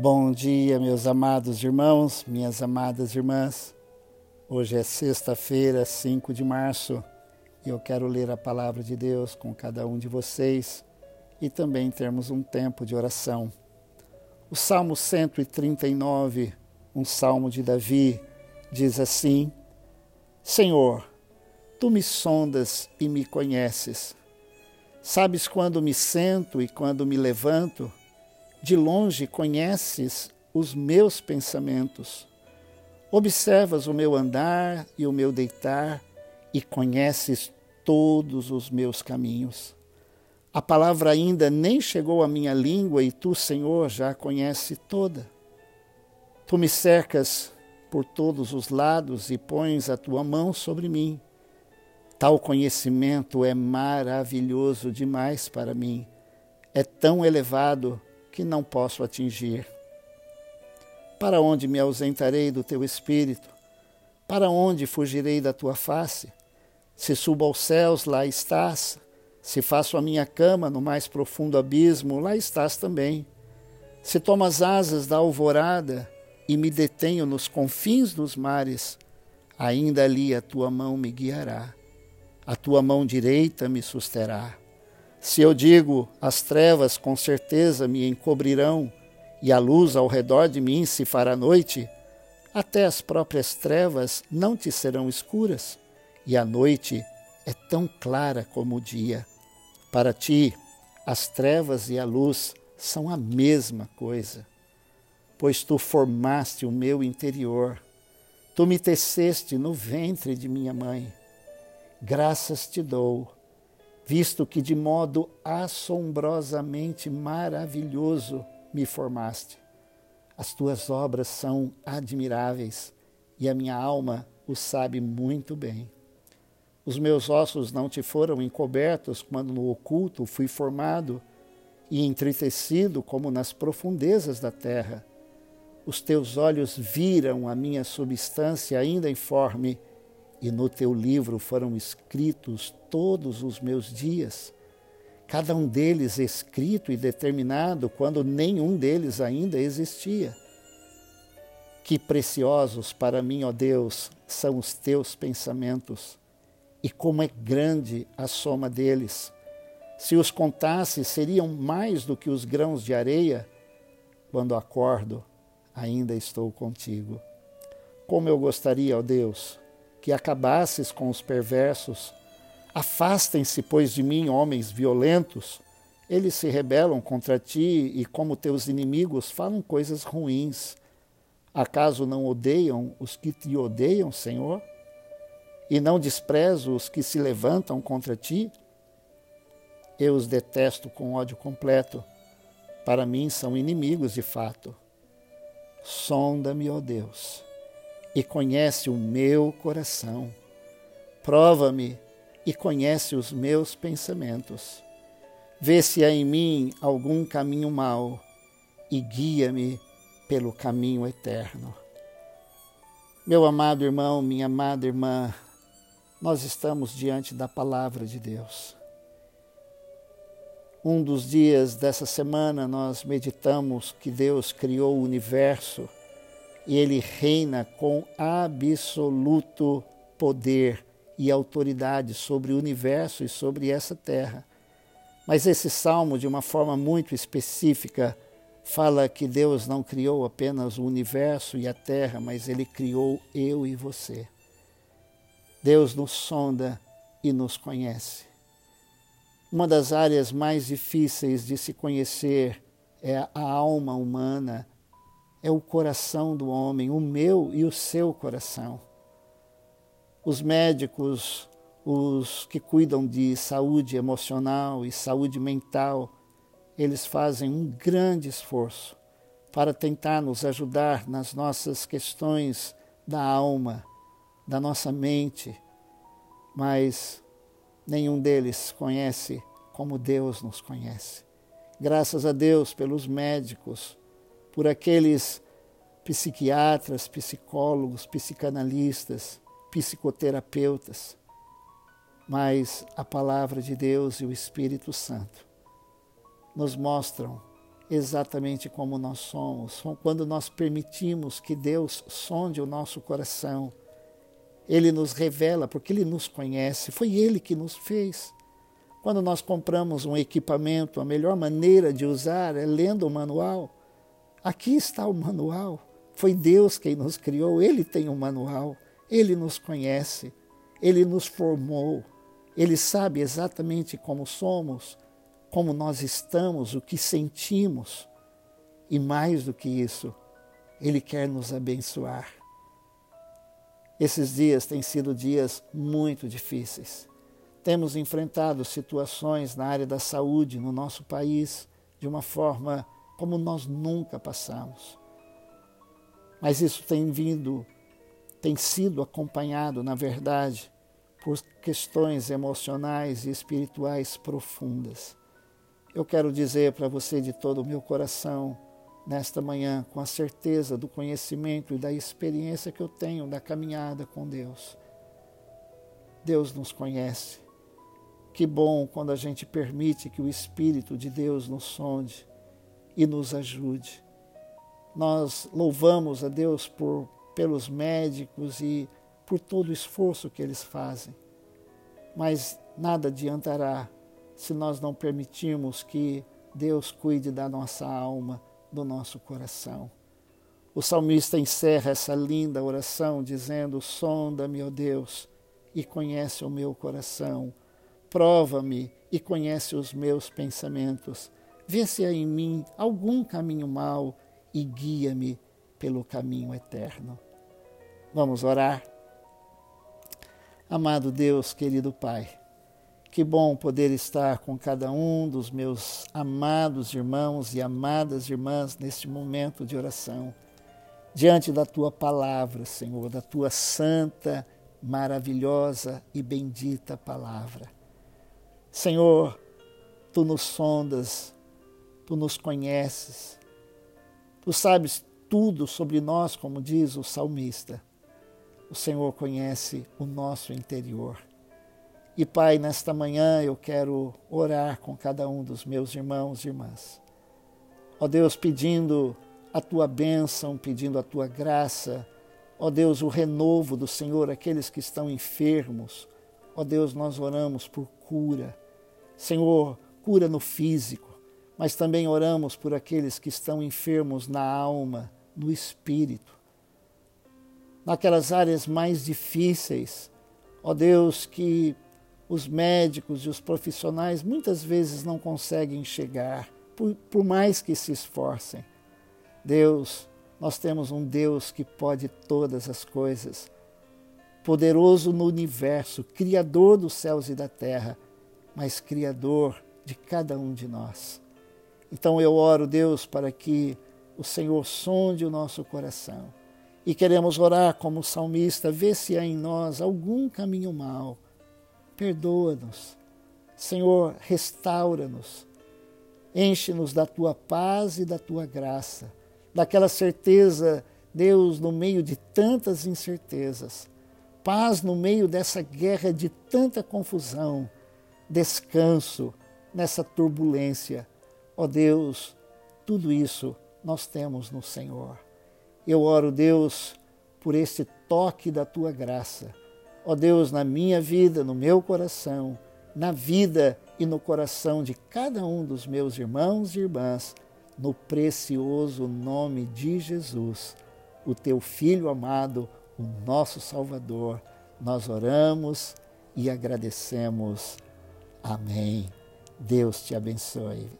Bom dia, meus amados irmãos, minhas amadas irmãs. Hoje é sexta-feira, 5 de março, e eu quero ler a palavra de Deus com cada um de vocês e também termos um tempo de oração. O Salmo 139, um salmo de Davi, diz assim: Senhor, tu me sondas e me conheces. Sabes quando me sento e quando me levanto de longe conheces os meus pensamentos. Observas o meu andar e o meu deitar e conheces todos os meus caminhos. A palavra ainda nem chegou à minha língua e tu, Senhor, já a conhece toda. Tu me cercas por todos os lados e pões a tua mão sobre mim. Tal conhecimento é maravilhoso demais para mim, é tão elevado que não posso atingir. Para onde me ausentarei do teu espírito? Para onde fugirei da tua face? Se subo aos céus, lá estás. Se faço a minha cama no mais profundo abismo, lá estás também. Se tomo as asas da alvorada e me detenho nos confins dos mares, ainda ali a tua mão me guiará, a tua mão direita me susterá. Se eu digo, as trevas com certeza me encobrirão, e a luz ao redor de mim se fará noite, até as próprias trevas não te serão escuras, e a noite é tão clara como o dia. Para ti, as trevas e a luz são a mesma coisa, pois tu formaste o meu interior, tu me teceste no ventre de minha mãe. Graças te dou visto que de modo assombrosamente maravilhoso me formaste. As tuas obras são admiráveis e a minha alma o sabe muito bem. Os meus ossos não te foram encobertos quando no oculto fui formado e entretecido como nas profundezas da terra. Os teus olhos viram a minha substância ainda informe e no teu livro foram escritos todos os meus dias, cada um deles escrito e determinado quando nenhum deles ainda existia. Que preciosos para mim, ó Deus, são os teus pensamentos, e como é grande a soma deles. Se os contasse, seriam mais do que os grãos de areia. Quando acordo, ainda estou contigo. Como eu gostaria, ó Deus, que acabasses com os perversos. Afastem-se, pois, de mim, homens violentos. Eles se rebelam contra ti e, como teus inimigos, falam coisas ruins. Acaso não odeiam os que te odeiam, Senhor? E não desprezo os que se levantam contra ti? Eu os detesto com ódio completo. Para mim são inimigos de fato. Sonda-me, ó Deus e conhece o meu coração. Prova-me e conhece os meus pensamentos. Vê se há em mim algum caminho mau e guia-me pelo caminho eterno. Meu amado irmão, minha amada irmã, nós estamos diante da palavra de Deus. Um dos dias dessa semana nós meditamos que Deus criou o universo e ele reina com absoluto poder e autoridade sobre o universo e sobre essa terra. Mas esse salmo, de uma forma muito específica, fala que Deus não criou apenas o universo e a terra, mas ele criou eu e você. Deus nos sonda e nos conhece. Uma das áreas mais difíceis de se conhecer é a alma humana é o coração do homem, o meu e o seu coração. Os médicos, os que cuidam de saúde emocional e saúde mental, eles fazem um grande esforço para tentar nos ajudar nas nossas questões da alma, da nossa mente, mas nenhum deles conhece como Deus nos conhece. Graças a Deus pelos médicos, por aqueles psiquiatras, psicólogos, psicanalistas, psicoterapeutas, mas a palavra de Deus e o Espírito Santo nos mostram exatamente como nós somos, quando nós permitimos que Deus sonde o nosso coração. Ele nos revela, porque Ele nos conhece, foi Ele que nos fez. Quando nós compramos um equipamento, a melhor maneira de usar é lendo o manual. Aqui está o manual. Foi Deus quem nos criou, Ele tem o um manual, Ele nos conhece, Ele nos formou, Ele sabe exatamente como somos, como nós estamos, o que sentimos. E mais do que isso, Ele quer nos abençoar. Esses dias têm sido dias muito difíceis. Temos enfrentado situações na área da saúde no nosso país de uma forma como nós nunca passamos. Mas isso tem vindo, tem sido acompanhado, na verdade, por questões emocionais e espirituais profundas. Eu quero dizer para você de todo o meu coração, nesta manhã, com a certeza do conhecimento e da experiência que eu tenho da caminhada com Deus. Deus nos conhece. Que bom quando a gente permite que o Espírito de Deus nos sonde e nos ajude. Nós louvamos a Deus por, pelos médicos e por todo o esforço que eles fazem. Mas nada adiantará se nós não permitirmos que Deus cuide da nossa alma, do nosso coração. O salmista encerra essa linda oração dizendo: Sonda-me, ó Deus, e conhece o meu coração. Prova-me e conhece os meus pensamentos. Vê se há em mim algum caminho mau e guia-me pelo caminho eterno. Vamos orar. Amado Deus, querido Pai, que bom poder estar com cada um dos meus amados irmãos e amadas irmãs neste momento de oração, diante da tua palavra, Senhor, da tua santa, maravilhosa e bendita palavra. Senhor, tu nos sondas, tu nos conheces, tu sabes tudo sobre nós, como diz o salmista. O Senhor conhece o nosso interior. E Pai, nesta manhã eu quero orar com cada um dos meus irmãos e irmãs. Ó Deus, pedindo a tua bênção, pedindo a tua graça. Ó Deus, o renovo do Senhor, aqueles que estão enfermos. Ó Deus, nós oramos por cura. Senhor, cura no físico, mas também oramos por aqueles que estão enfermos na alma, no espírito. Naquelas áreas mais difíceis, ó Deus, que os médicos e os profissionais muitas vezes não conseguem chegar, por, por mais que se esforcem. Deus, nós temos um Deus que pode todas as coisas, poderoso no universo, Criador dos céus e da terra, mas Criador de cada um de nós. Então eu oro, Deus, para que o Senhor sonde o nosso coração. E queremos orar como salmista, vê se há em nós algum caminho mau perdoa-nos. Senhor, restaura-nos. Enche-nos da tua paz e da tua graça, daquela certeza, Deus, no meio de tantas incertezas, paz no meio dessa guerra de tanta confusão, descanso nessa turbulência. Ó oh Deus, tudo isso nós temos no Senhor. Eu oro, Deus, por esse toque da tua graça ó Deus, na minha vida, no meu coração, na vida e no coração de cada um dos meus irmãos e irmãs, no precioso nome de Jesus, o teu Filho amado, o nosso Salvador. Nós oramos e agradecemos. Amém. Deus te abençoe.